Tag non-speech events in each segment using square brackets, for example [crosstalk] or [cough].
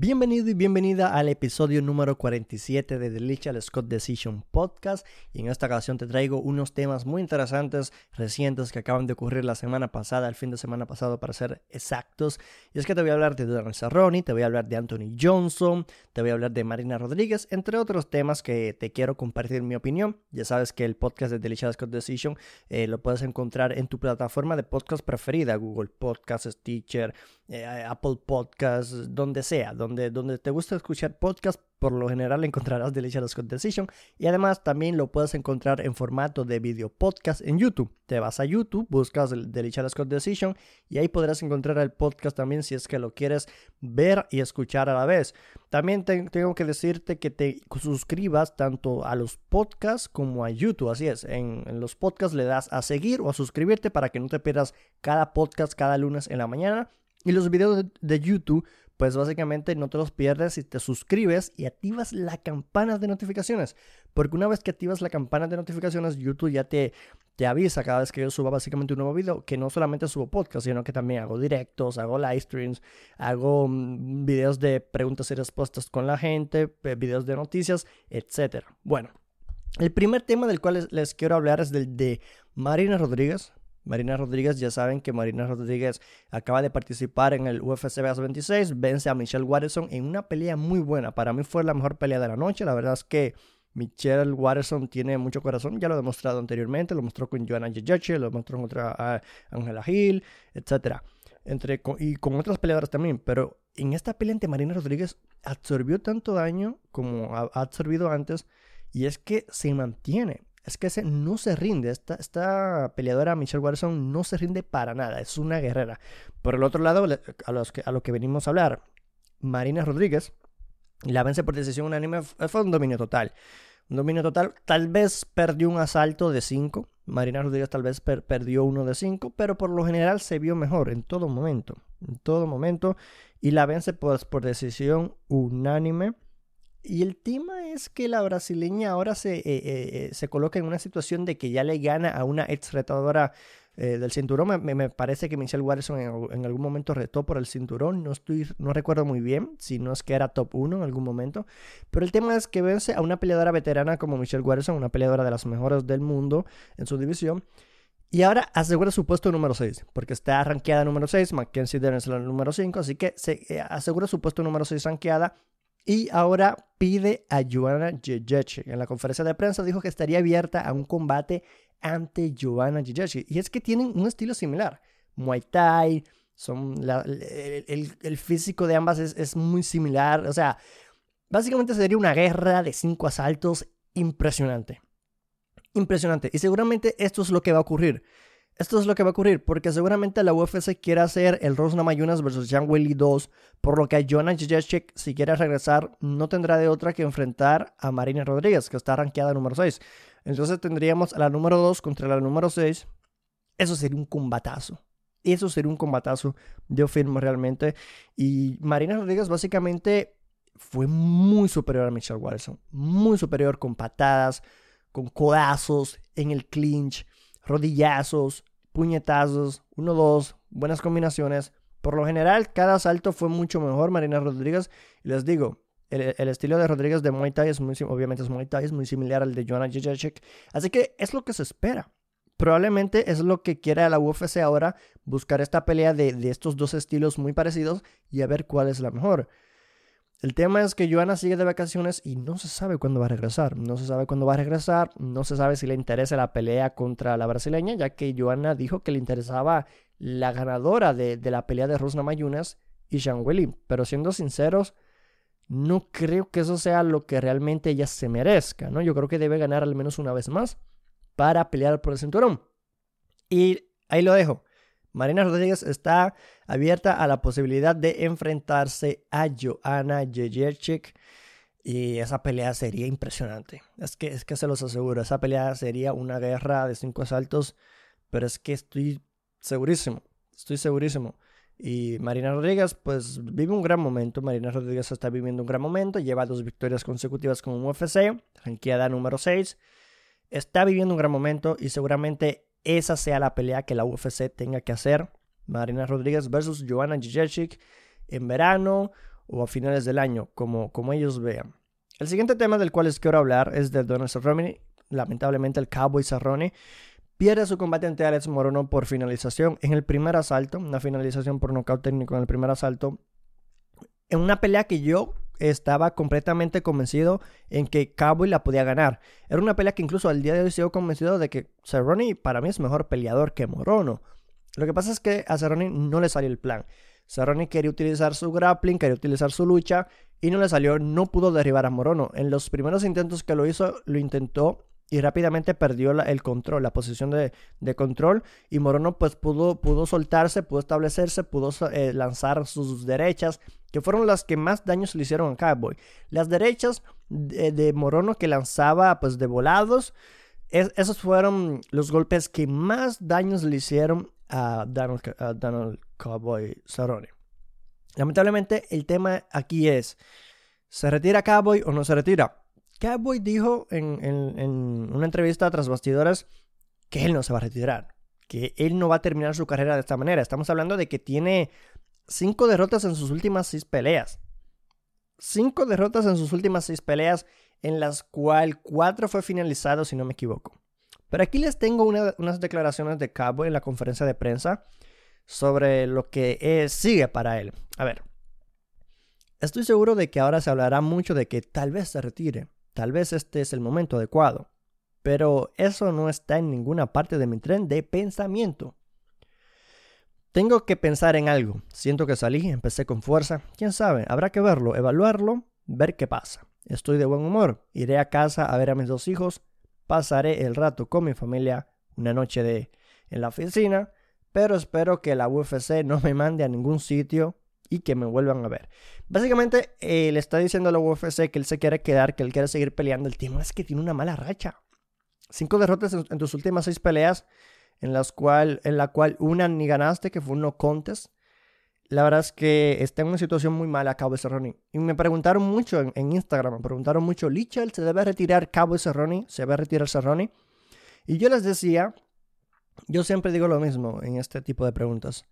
Bienvenido y bienvenida al episodio número 47 de The Lichal Scott Decision Podcast. Y en esta ocasión te traigo unos temas muy interesantes recientes que acaban de ocurrir la semana pasada, el fin de semana pasado para ser exactos. Y es que te voy a hablar de Donald Cerrone, te voy a hablar de Anthony Johnson, te voy a hablar de Marina Rodríguez, entre otros temas que te quiero compartir mi opinión, ya sabes que el podcast de The Lichal Scott Decision eh, lo puedes encontrar en tu plataforma de podcast preferida, Google Podcasts, Stitcher, eh, Apple Podcasts, donde sea, donde te gusta escuchar podcast, por lo general encontrarás Delicious Scott Decision y además también lo puedes encontrar en formato de video podcast en YouTube. Te vas a YouTube, buscas Delicious Scott Decision y ahí podrás encontrar el podcast también si es que lo quieres ver y escuchar a la vez. También tengo que decirte que te suscribas tanto a los podcasts como a YouTube. Así es, en los podcasts le das a seguir o a suscribirte para que no te pierdas cada podcast cada lunes en la mañana. Y los videos de, YouTube, pues básicamente no te los pierdes si te suscribes y activas la campana de notificaciones. Porque una vez que activas la campana de notificaciones, YouTube ya te, te avisa cada vez que yo suba básicamente un nuevo video, que no solamente subo podcast, sino que también hago directos, hago live streams, hago mm, videos de preguntas y respuestas con la gente, videos de noticias, etc. Bueno, el primer tema del cual les quiero hablar es del de Marina Rodríguez. Marina Rodríguez, ya saben que Marina Rodríguez acaba de participar en el UFC 26, vence a Michelle Watterson en una pelea muy buena. Para mí fue la mejor pelea de la noche. La verdad es que Michelle Watterson tiene mucho corazón, ya lo he demostrado anteriormente, lo mostró con Joanna Jejech, lo mostró contra ah, Angela Hill, etc. Entre, y con otras peleadoras también, pero en esta pelea ante Marina Rodríguez absorbió tanto daño como ha absorbido antes y es que se mantiene es que ese no se rinde. Esta, esta peleadora Michelle Watson no se rinde para nada. Es una guerrera. Por el otro lado, a, los que, a lo que venimos a hablar, Marina Rodríguez la vence por decisión unánime. Fue un dominio total. Un dominio total. Tal vez perdió un asalto de 5. Marina Rodríguez tal vez perdió uno de 5. Pero por lo general se vio mejor en todo momento. En todo momento. Y la vence pues, por decisión unánime. Y el tema es que la brasileña ahora se, eh, eh, eh, se coloca en una situación de que ya le gana a una ex retadora del cinturón. Me, parece que Michelle Watson en, algún momento retó por el cinturón. No, estoy, no recuerdo muy bien si no es que era top 1 en algún momento. Pero el tema es que vence a una peleadora veterana como Michelle Watson, una peleadora de las mejores del mundo en su división. Y ahora asegura su puesto número 6, porque está rankeada número 6, Mackenzie Dern es la número 5, así que se asegura su puesto número 6 rankeada y ahora pide a Joanna Jejech. En la conferencia de prensa dijo que estaría abierta a un combate ante Joanna Jejech. Y es que tienen un estilo similar. Muay Thai, son el, físico de ambas es, es, muy similar. O sea, básicamente sería una guerra de cinco asaltos impresionante. Impresionante. Y seguramente esto es lo que va a ocurrir. Esto es lo que va a ocurrir, porque seguramente la UFC quiere hacer el Rose Namajunas versus Jan Willy 2, por lo que Joanna Jacek, si quiere regresar, no tendrá de otra que enfrentar a Marina Rodríguez, que está rankeada número 6. Entonces tendríamos a la número 2 contra la número 6. Eso sería un combatazo. Eso sería un combatazo, yo firmo realmente. Y Marina Rodríguez básicamente fue muy superior a Michelle Watson. Muy superior con patadas, con codazos, en el clinch, rodillazos, puñetazos, uno, dos, buenas combinaciones. Por lo general, cada salto fue mucho mejor Marina Rodríguez. Y les digo, el, estilo de Rodríguez de Muay es muy, obviamente es Muay es muy similar al de Joanna Jacek. Así que es lo que se espera. Probablemente es lo que quiera la UFC ahora, buscar esta pelea de, de estos dos estilos muy parecidos y a ver cuál es la mejor. El tema es que Joana sigue de vacaciones y no se sabe cuándo va a regresar. No se sabe cuándo va a regresar. No se sabe si le interesa la pelea contra la brasileña, ya que Joana dijo que le interesaba la ganadora de, la pelea de Rosna Mayunas y Willy. Pero siendo sinceros, no creo que eso sea lo que realmente ella se merezca. ¿no? Yo creo que debe ganar al menos una vez más para pelear por el cinturón. Y ahí lo dejo. Marina Rodríguez está abierta a la posibilidad de enfrentarse a Joanna Jejerchik y esa pelea sería impresionante. Es que, es que se los aseguro, esa pelea sería una guerra de cinco asaltos, pero es que estoy segurísimo, estoy segurísimo. Y Marina Rodríguez, pues vive un gran momento. Marina Rodríguez está viviendo un gran momento. Lleva dos victorias consecutivas con UFC, ranqueada número 6. Está viviendo un gran momento y seguramente esa sea la pelea que la UFC tenga que hacer. Marina Rodríguez versus Joanna Jacek en verano o a finales del año, como, como ellos vean. El siguiente tema del cual les quiero hablar es de Donald Cerrone. Lamentablemente el Cowboy Cerrone pierde su combate ante Alex Morono por finalización en el primer asalto, una finalización por nocaut técnico en el primer asalto, en una pelea que yo estaba completamente convencido en que Cowboy la podía ganar. Era una pelea que incluso al día de hoy sigo convencido de que Cerrone para mí es mejor peleador que Morono. Lo que pasa es que a Cerrone no le salió el plan. Cerrone quería utilizar su grappling, quería utilizar su lucha y no le salió, no pudo derribar a Morono. En los primeros intentos que lo hizo, lo intentó y rápidamente perdió el control, la posición de, control y Morono pues pudo, pudo soltarse, pudo establecerse, pudo eh, lanzar sus derechas, que fueron las que más daños le hicieron a Cowboy. Las derechas de, Morono que lanzaba pues de volados, esos fueron los golpes que más daños le hicieron a Donald, Cowboy Cerrone. Lamentablemente el tema aquí es, ¿se retira Cowboy o no se retira? Cowboy dijo en, una entrevista tras bastidores que él no se va a retirar, que él no va a terminar su carrera de esta manera. Estamos hablando de que tiene cinco derrotas en sus últimas seis peleas. Cinco derrotas en sus últimas seis peleas, en las cuales cuatro fue finalizado, si no me equivoco. Pero aquí les tengo unas declaraciones de Cowboy en la conferencia de prensa sobre lo que sigue para él. A ver, estoy seguro de que ahora se hablará mucho de que tal vez se retire. Tal vez este es el momento adecuado, pero eso no está en ninguna parte de mi tren de pensamiento. Tengo que pensar en algo. Siento que salí, empecé con fuerza. Quién sabe, habrá que verlo, evaluarlo, ver qué pasa. Estoy de buen humor. Iré a casa a ver a mis dos hijos. Pasaré el rato con mi familia una noche de en la oficina, pero espero que la UFC no me mande a ningún sitio y que me vuelvan a ver. Básicamente, eh, le está diciendo a la UFC que él se quiere quedar, que él quiere seguir peleando. El tema es que tiene una mala racha. Cinco derrotas en, tus últimas seis peleas, en las cual, en la cual una ni ganaste, que fue un no contest. La verdad es que está en una situación muy mala Cabo Cerrone. Y me preguntaron mucho en, Instagram, me preguntaron mucho, Lichel, ¿se debe retirar Cabo Cerrone? ¿Se debe retirar Cerrone? Y yo les decía, yo siempre digo lo mismo en este tipo de preguntas.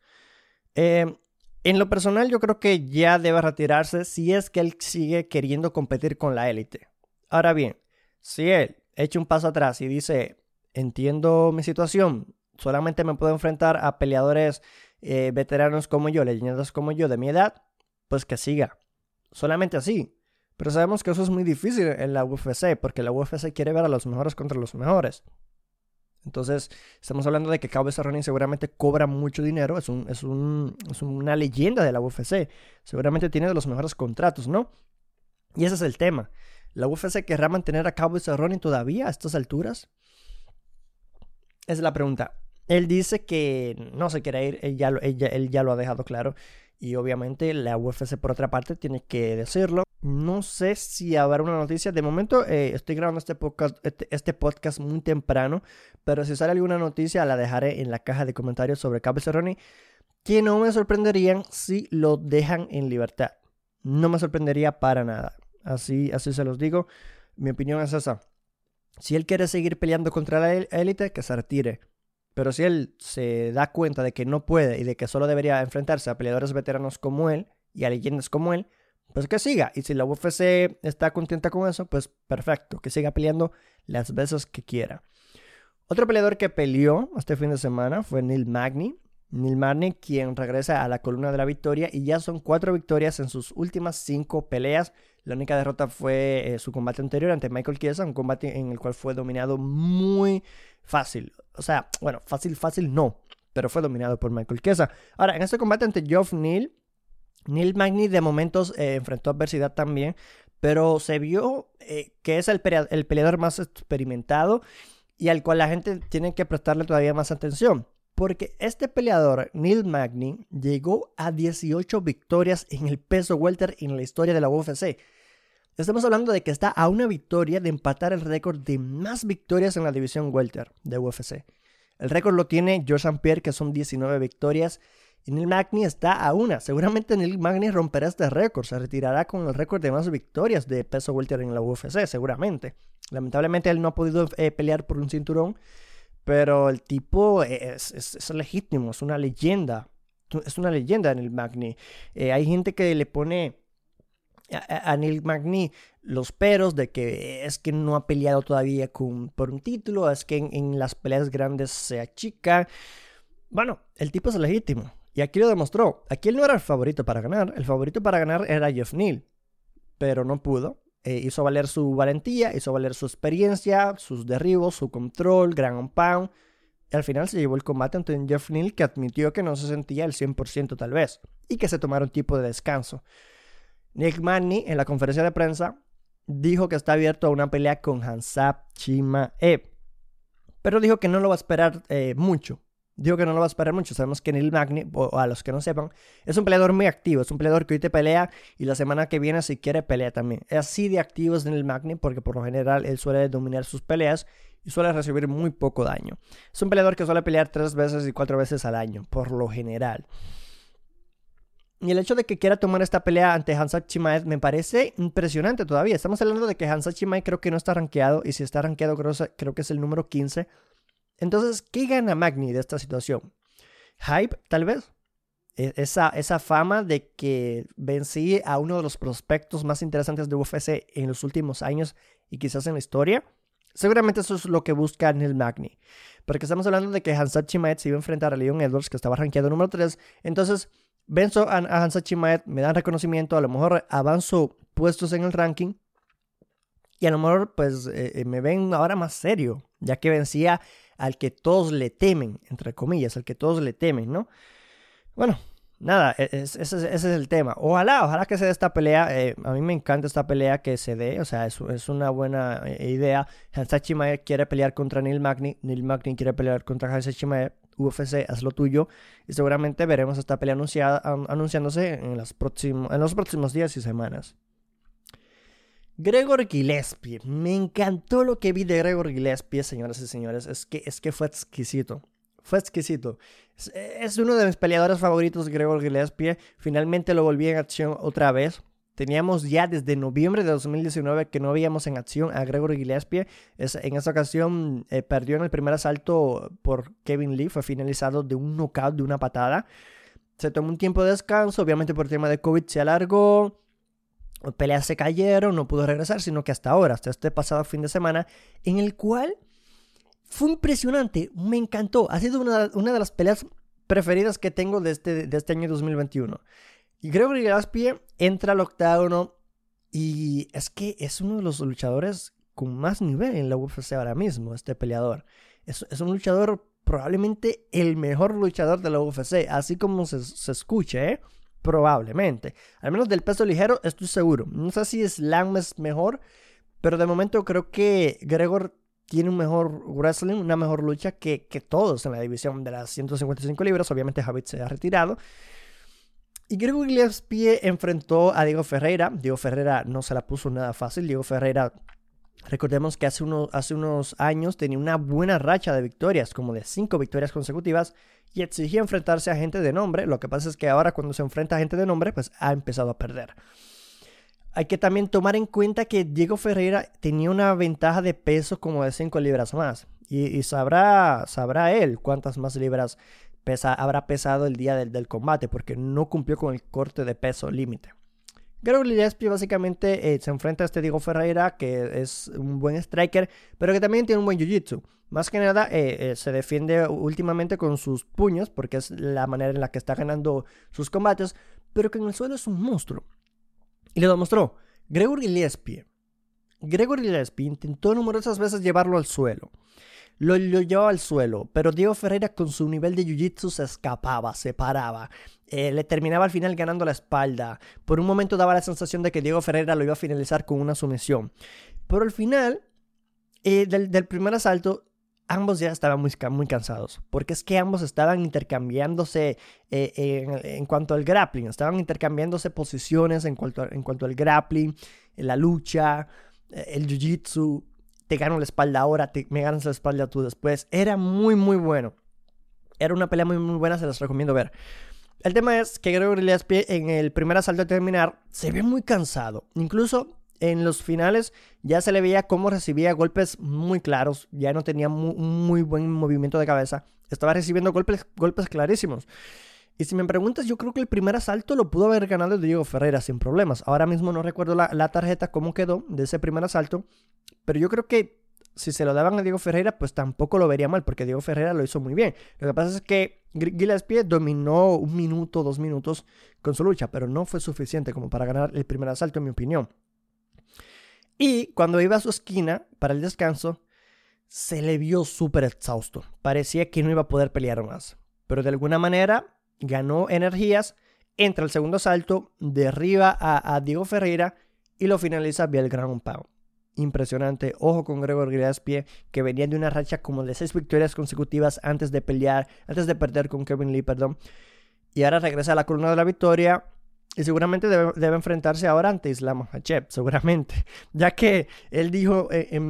Eh, en lo personal, yo creo que ya debe retirarse si es que él sigue queriendo competir con la élite. Ahora bien, si él echa un paso atrás y dice, entiendo mi situación, solamente me puedo enfrentar a peleadores eh, veteranos como yo, leyendas como yo de mi edad, pues que siga. Solamente así. Pero sabemos que eso es muy difícil en la UFC, porque la UFC quiere ver a los mejores contra los mejores. Entonces, estamos hablando de que Cowboy Cerrone seguramente cobra mucho dinero, es, un, es, un, es una leyenda de la UFC, seguramente tiene de los mejores contratos, ¿no? Y ese es el tema. ¿La UFC querrá mantener a Cowboy Cerrone todavía a estas alturas? Esa es la pregunta. Él dice que no se quiere ir, él ya, lo ha dejado claro. Y obviamente la UFC por otra parte tiene que decirlo. No sé si habrá una noticia. De momento eh, estoy grabando este podcast, este, este, podcast muy temprano. Pero si sale alguna noticia la dejaré en la caja de comentarios sobre Cabo Cerrone. Que no me sorprenderían si lo dejan en libertad. No me sorprendería para nada. Así, así se los digo. Mi opinión es esa. Si él quiere seguir peleando contra la élite, que se retire. Pero si él se da cuenta de que no puede y de que solo debería enfrentarse a peleadores veteranos como él y a leyendas como él, pues que siga. Y si la UFC está contenta con eso, pues perfecto, que siga peleando las veces que quiera. Otro peleador que peleó este fin de semana fue Neil Magny. Neil Magny, quien regresa a la columna de la victoria y ya son cuatro victorias en sus últimas cinco peleas. La única derrota fue eh, su combate anterior ante Michael Chiesa, un combate en el cual fue dominado muy fácil. O sea, bueno, fácil, fácil no, pero fue dominado por Michael Chiesa. Ahora, en este combate ante Geoff Neal, Neil Magny de momentos eh, enfrentó adversidad también, pero se vio eh, que es el, el peleador más experimentado y al cual la gente tiene que prestarle todavía más atención. Porque este peleador, Neil Magny, llegó a 18 victorias en el peso welter en la historia de la UFC. Estamos hablando de que está a una victoria de empatar el récord de más victorias en la división welter de UFC. El récord lo tiene George St. Pierre, que son 19 victorias. Y Neil Magny está a una. Seguramente Neil Magny romperá este récord. Se retirará con el récord de más victorias de peso welter en la UFC, seguramente. Lamentablemente él no ha podido eh, pelear por un cinturón. Pero el tipo es, es, legítimo, es una leyenda. Es una leyenda en el Magni. Eh, hay gente que le pone a, Neil Magny los peros de que es que no ha peleado todavía por un título, es que en, las peleas grandes se achica. Bueno, el tipo es legítimo. Y aquí lo demostró. Aquí él no era el favorito para ganar. El favorito para ganar era Jeff Neal. Pero no pudo. Eh, hizo valer su valentía, hizo valer su experiencia, sus derribos, su control, gran pound. Al final se llevó el combate ante Jeff Neal que admitió que no se sentía el 100% tal vez. Y que se tomaron tipo de descanso. Nick Manny en la conferencia de prensa dijo que está abierto a una pelea con Hansap Chimaev. Pero dijo que no lo va a esperar eh, mucho. Dijo que no lo va a esperar mucho. Sabemos que Neil Magny, o a los que no sepan, es un peleador muy activo. Es un peleador que hoy te pelea y la semana que viene, si quiere, pelea también. Es así de activo es Neil Magny porque por lo general él suele dominar sus peleas y suele recibir muy poco daño. Es un peleador que suele pelear tres veces y cuatro veces al año, por lo general. Y el hecho de que quiera tomar esta pelea ante Hansa Chimaev me parece impresionante todavía. Estamos hablando de que Hansa Chimaev creo que no está rankeado. Y si está rankeado creo, que es el número 15. Entonces, ¿qué gana Magni de esta situación? Hype, tal vez. E, esa, esa fama de que vencí a uno de los prospectos más interesantes de UFC en los últimos años y quizás en la historia. Seguramente eso es lo que busca Neil Magny. Porque estamos hablando de que Hansa Chimaev se iba a enfrentar a Leon Edwards, que estaba rankeado número 3. Entonces, venzo a, Hansa Chimaev, me dan reconocimiento, a lo mejor avanzo puestos en el ranking y a lo mejor pues eh, eh, me ven ahora más serio, ya que vencía al que todos le temen, entre comillas, al que todos le temen, ¿no? Bueno, nada, e, ese, es el tema. Ojalá, ojalá que se dé esta pelea. Eh, a mí me encanta esta pelea que se dé, o sea, es, es una buena idea. Hansa Chimaev quiere pelear contra Neil Magny, Neil Magny quiere pelear contra Hansa Chimaev. UFC, haz lo tuyo. Y seguramente veremos esta pelea anunciada, anunciándose en, los en los próximos días y semanas. Gregor Gillespie. Me encantó lo que vi de Gregor Gillespie, señoras y señores. Es que, es que fue exquisito. Fue exquisito. Es, es uno de mis peleadores favoritos, Gregor Gillespie. Finalmente lo volví en acción otra vez. Teníamos ya desde noviembre de 2019 que no veíamos en acción a Gregory Gillespie. en esa ocasión eh, perdió en el primer asalto por Kevin Lee. Fue finalizado de un knockout, de una patada. Se tomó un tiempo de descanso. Obviamente por tema de COVID se alargó. Peleas se cayeron. No pudo regresar. Sino que hasta ahora, hasta este pasado fin de semana, en el cual fue impresionante. Me encantó. Ha sido una, de las peleas preferidas que tengo de este, de este año 2021. Y Gregory Gillespie entra al octágono y es que es uno de los luchadores con más nivel en la UFC ahora mismo, este peleador. Es, un luchador, probablemente el mejor luchador de la UFC, así como se, se escuche, ¿eh? probablemente. Al menos del peso ligero estoy seguro. No sé si Slam es mejor, pero de momento creo que Gregor tiene un mejor wrestling, una mejor lucha que, que todos en la división de las 155 libras. Obviamente Javid se ha retirado. Y Gregory Gillespie enfrentó a Diego Ferreira. Diego Ferreira no se la puso nada fácil. Diego Ferreira, recordemos que hace, hace unos años tenía una buena racha de victorias, como de cinco victorias consecutivas, y exigía enfrentarse a gente de nombre. Lo que pasa es que ahora cuando se enfrenta a gente de nombre, pues ha empezado a perder. Hay que también tomar en cuenta que Diego Ferreira tenía una ventaja de peso como de 5 libras más. Y, y, sabrá, sabrá él cuántas más libras habrá pesado el día del, combate porque no cumplió con el corte de peso límite. Gregory Gillespie básicamente eh, se enfrenta a este Diego Ferreira, que es un buen striker, pero que también tiene un buen jiu-jitsu. Más que nada eh, eh, se defiende últimamente con sus puños, porque es la manera en la que está ganando sus combates, pero que en el suelo es un monstruo. Y lo demostró. Gregory Gillespie. Gregory Gillespie intentó numerosas veces llevarlo al suelo lo, llevaba al suelo, pero Diego Ferreira con su nivel de jiu-jitsu se escapaba, se paraba, eh, le terminaba al final ganando la espalda. Por un momento daba la sensación de que Diego Ferreira lo iba a finalizar con una sumisión. Pero al final eh, del, primer asalto, ambos ya estaban muy, cansados, porque es que ambos estaban intercambiándose eh, en, cuanto al grappling, estaban intercambiándose posiciones en cuanto, en cuanto al grappling, la lucha, el jiu-jitsu te gano la espalda ahora, te, me ganas la espalda tú después. Era muy, muy bueno. Era una pelea muy, muy buena, se las recomiendo ver. El tema es que Gregory Gillespie en el primer asalto de terminar se ve muy cansado. Incluso en los finales ya se le veía cómo recibía golpes muy claros. Ya no tenía muy, muy buen movimiento de cabeza. Estaba recibiendo golpes, golpes clarísimos. Y si me preguntas, yo creo que el primer asalto lo pudo haber ganado Diego Ferreira sin problemas. Ahora mismo no recuerdo la, tarjeta, cómo quedó de ese primer asalto, pero yo creo que si se lo daban a Diego Ferreira, pues tampoco lo vería mal, porque Diego Ferreira lo hizo muy bien. Lo que pasa es que Gillespie dominó un minuto, dos minutos con su lucha, pero no fue suficiente como para ganar el primer asalto, en mi opinión. Y cuando iba a su esquina para el descanso, se le vio súper exhausto. Parecía que no iba a poder pelear más. Pero de alguna manera ganó energías, entra al segundo asalto, derriba a, a Diego Ferreira y lo finaliza vía el ground pound impresionante. Ojo con Gregor Gillespie, que venía de una racha como de seis victorias consecutivas antes de pelear, antes de perder con Kevin Lee, perdón. Y ahora regresa a la columna de la victoria. Y seguramente debe, enfrentarse ahora ante Islam Makhachev, [laughs] seguramente. Ya que él dijo, eh,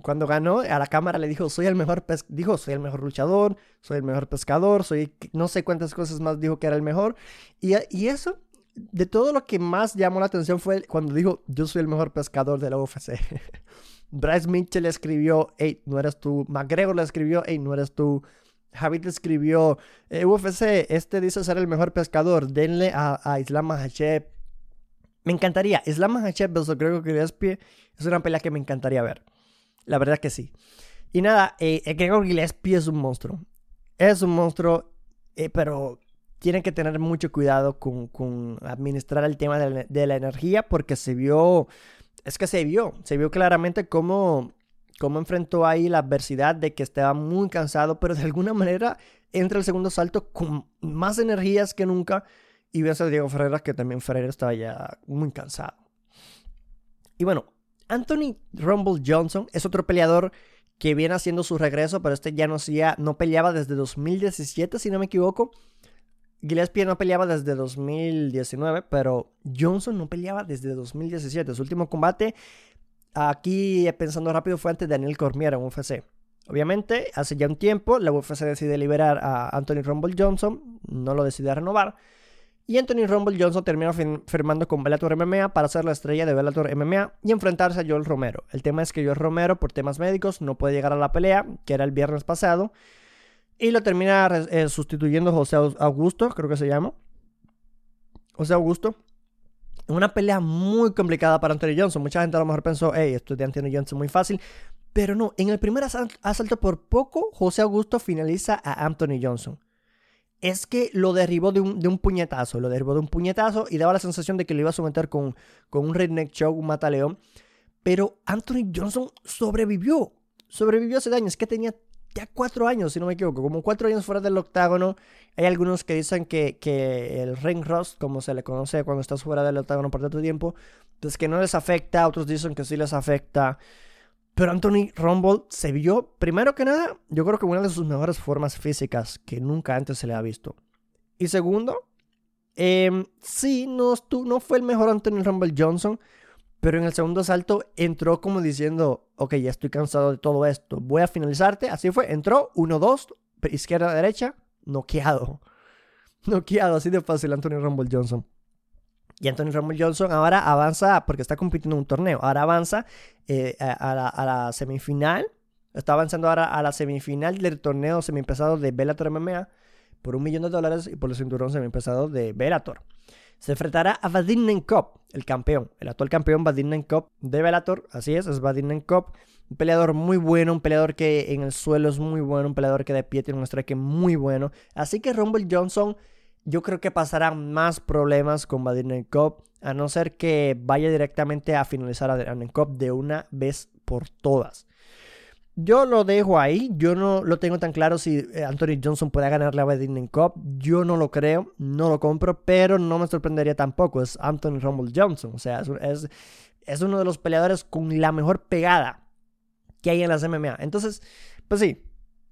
cuando ganó, a la cámara le dijo, soy el mejor, dijo, soy el mejor luchador, soy el mejor pescador, soy no sé cuántas cosas más dijo que era el mejor. Y, y eso de todo lo que más llamó la atención fue cuando dijo, yo soy el mejor pescador de la UFC. [laughs] Bryce Mitchell escribió, hey, no eres tú. McGregor le escribió, hey, no eres tú. Javid escribió, eh, UFC, este dice ser el mejor pescador, denle a, Islam Makhachev. Me encantaría, Islam Makhachev versus Gregor Gillespie es una pelea que me encantaría ver. La verdad que sí. Y nada, eh, Gregor Gillespie es un monstruo. Es un monstruo, eh, pero tienen que tener mucho cuidado con, administrar el tema de la, energía porque se vio, es que se vio, se vio claramente cómo, cómo enfrentó ahí la adversidad de que estaba muy cansado, pero de alguna manera entra el segundo salto con más energías que nunca y ves a Diego Ferreira que también Ferreira estaba ya muy cansado. Y bueno, Anthony Rumble Johnson es otro peleador que viene haciendo su regreso, pero este ya no, hacía, no peleaba desde 2017, si no me equivoco. Gillespie no peleaba desde 2019, pero Johnson no peleaba desde 2017. Su último combate, aquí pensando rápido, fue ante Daniel Cormier en UFC. Obviamente, hace ya un tiempo, la UFC decide liberar a Anthony Rumble Johnson, no lo decide renovar. Y Anthony Rumble Johnson terminó firmando con Bellator MMA para ser la estrella de Bellator MMA y enfrentarse a Joel Romero. El tema es que Joel Romero, por temas médicos, no puede llegar a la pelea, que era el viernes pasado. Y lo termina eh, sustituyendo José Augusto, creo que se llama. José Augusto. Una pelea muy complicada para Anthony Johnson. Mucha gente a lo mejor pensó, hey, esto es de Anthony Johnson muy fácil. Pero no, en el primer asalto por poco, José Augusto finaliza a Anthony Johnson. Es que lo derribó de un, puñetazo, lo derribó de un puñetazo y daba la sensación de que lo iba a someter con, con un redneck show, un mataleón. Pero Anthony Johnson sobrevivió. Sobrevivió ese daño. Es que tenía ya cuatro años, si no me equivoco, como cuatro años fuera del octágono. Hay algunos que dicen que, que el ring rust, como se le conoce cuando estás fuera del octágono por tanto tiempo, pues que no les afecta, otros dicen que sí les afecta. Pero Anthony Rumble se vio, primero que nada, yo creo que una de sus mejores formas físicas que nunca antes se le ha visto. Y segundo, eh, sí, no, no fue el mejor Anthony Rumble Johnson, pero en el segundo asalto entró como diciendo, ok, ya estoy cansado de todo esto, voy a finalizarte. Así fue, entró 1-2, izquierda, derecha, noqueado. [laughs] Noqueado, así de fácil Anthony Rumble Johnson. Y Anthony Rumble Johnson ahora avanza, porque está compitiendo en un torneo, ahora avanza eh, a, la, semifinal. Está avanzando ahora a la semifinal del torneo semipesado de Bellator MMA por un millón de dólares y por el cinturón semipesado de Bellator se enfrentará a Vadim Nenkop, el campeón, el actual campeón Vadim Nenkop de Bellator, así es, es Vadim Nenkop, un peleador muy bueno, un peleador que en el suelo es muy bueno, un peleador que de pie tiene un strike muy bueno, así que Rumble Johnson yo creo que pasará más problemas con Vadim Nenkop, a no ser que vaya directamente a finalizar a Nenkop de una vez por todas. Yo lo dejo ahí. Yo no lo tengo tan claro si eh, Anthony Johnson puede ganarle a Badinen Cup. Yo no lo creo, no lo compro, pero no me sorprendería tampoco. Es Anthony Rumble Johnson. O sea, es, es uno de los peleadores con la mejor pegada que hay en las MMA. Entonces, pues sí,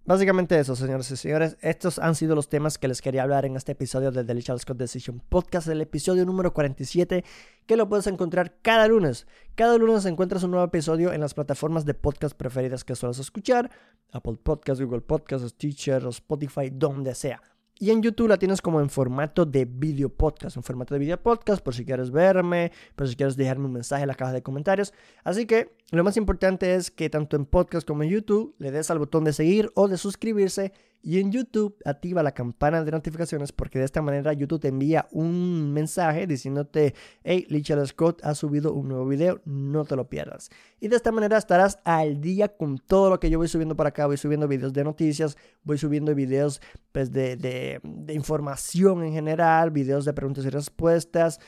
Básicamente eso, señores y señores. Estos han sido los temas que les quería hablar en este episodio de The Little Scott Decision Podcast, el episodio número 47, que lo puedes encontrar cada lunes. Cada lunes encuentras un nuevo episodio en las plataformas de podcast preferidas que sueles escuchar: Apple Podcasts, Google Podcasts, Stitcher, Spotify, donde sea. Y en YouTube la tienes como en formato de video podcast, en formato de video podcast, por si quieres verme, por si quieres dejarme un mensaje en la caja de comentarios. Así que lo más importante es que tanto en podcast como en YouTube le des al botón de seguir o de suscribirse Y en YouTube activa la campana de notificaciones porque de esta manera YouTube te envía un mensaje diciéndote, hey, Lichel Scott ha subido un nuevo video, no te lo pierdas. Y de esta manera estarás al día con todo lo que yo voy subiendo para acá. Voy subiendo videos de noticias, voy subiendo videos pues, de, de, de información en general, videos de preguntas y respuestas.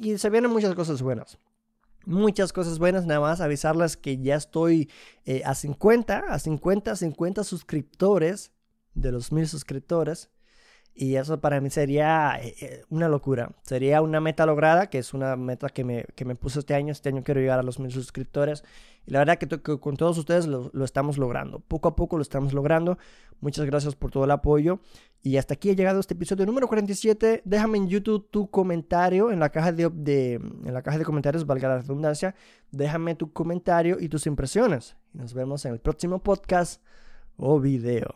y se vienen muchas cosas buenas muchas cosas buenas. Nada más avisarles que ya estoy eh, a 50, a 50, 50 suscriptores de los mil suscriptores. Y eso para mí sería eh, eh, una locura. Sería una meta lograda, que es una meta que me, que me puse este año. Este año quiero llegar a los mil suscriptores. Y la verdad que, con todos ustedes lo, lo, estamos logrando. Poco a poco lo estamos logrando. Muchas gracias por todo el apoyo. Y hasta aquí ha llegado este episodio número 47. Déjame en YouTube tu comentario en la caja de, de, en la caja de comentarios, valga la redundancia. Déjame tu comentario y tus impresiones. Y nos vemos en el próximo podcast o video.